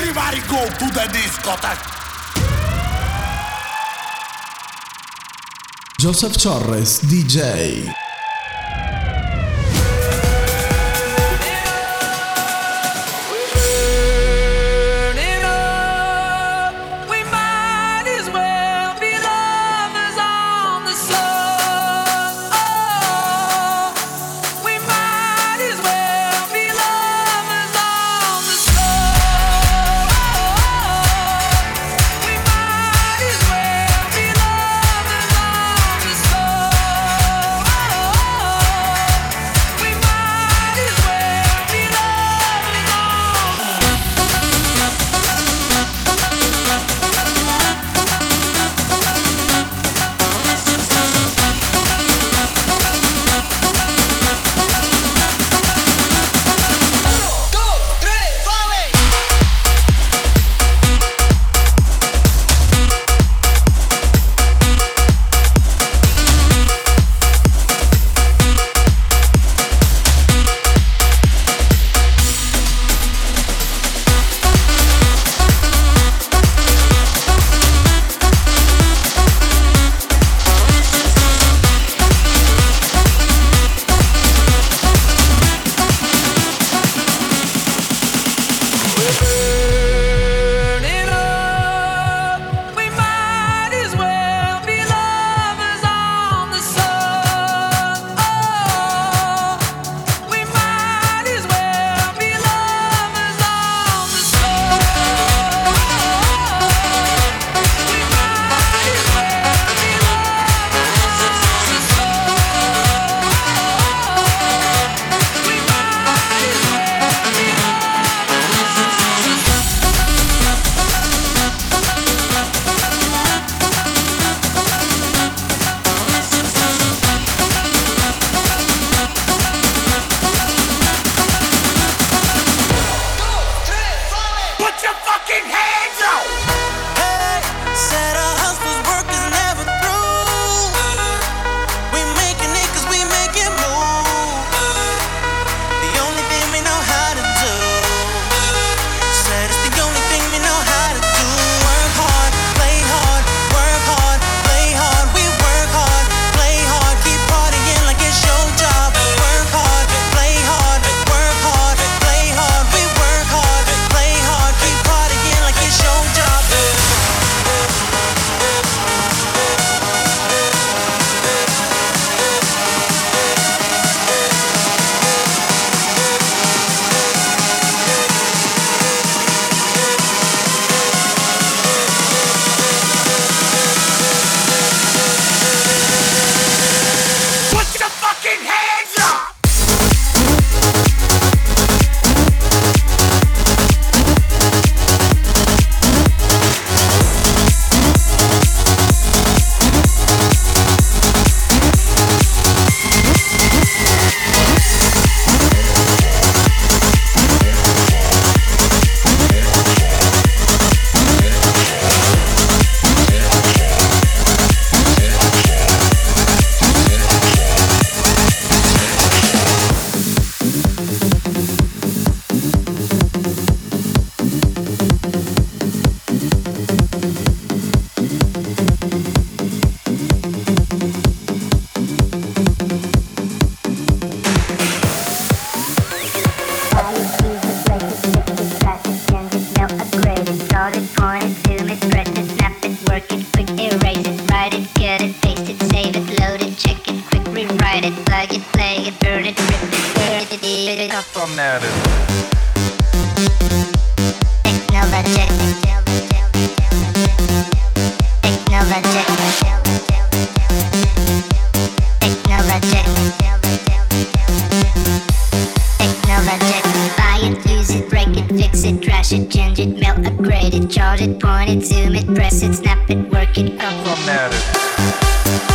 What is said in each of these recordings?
Everybody go to the discotheque. Joseph Chorres, DJ. it, paste it, save it, load it, check it, quick rewrite it, plug it, play it, burn it, rip it, edit it, edit it, upload it. Technologic. Technologic. Technologic. Technologic. Buy it, lose it, break it, fix it, trash it, change it, melt, upgrade it, charge it, point it, zoom it, press it, snap it, work it, upload it. Thank you.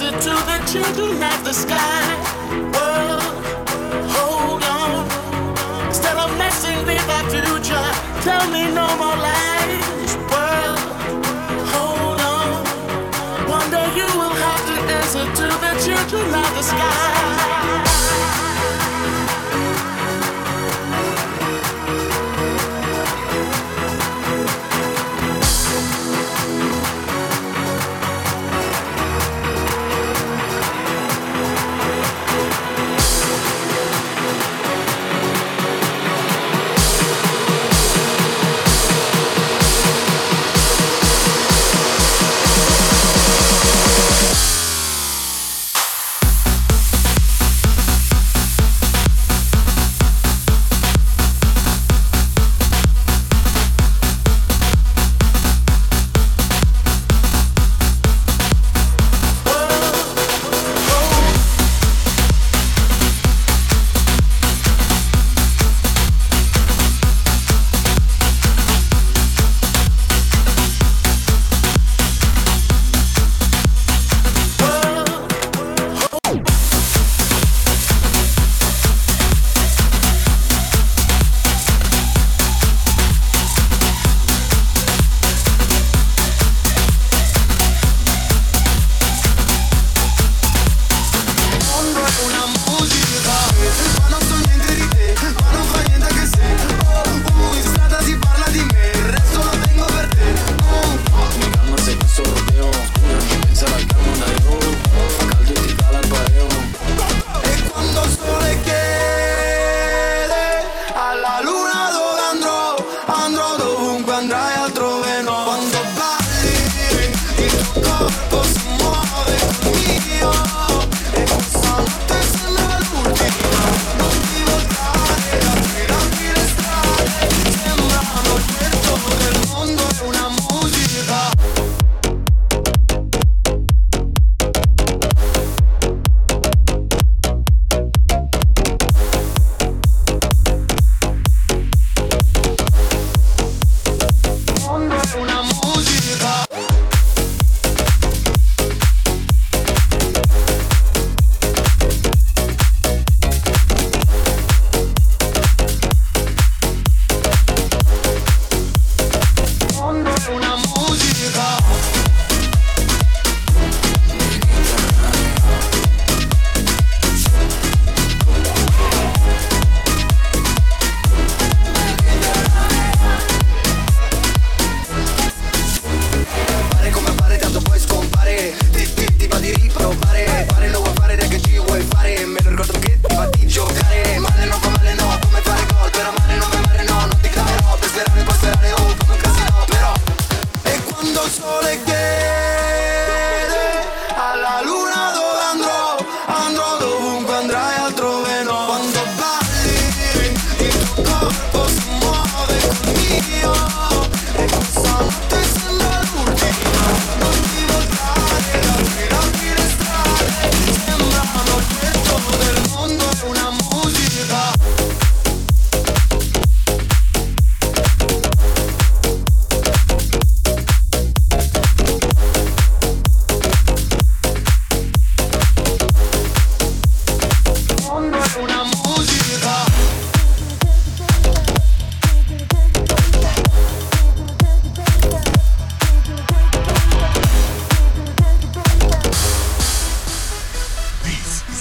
To the children of the sky. World, hold on. Instead of messing with our future, tell me no more lies. World, hold on. One day you will have to answer to the children of the sky. de que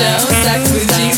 proposition, ça vous dit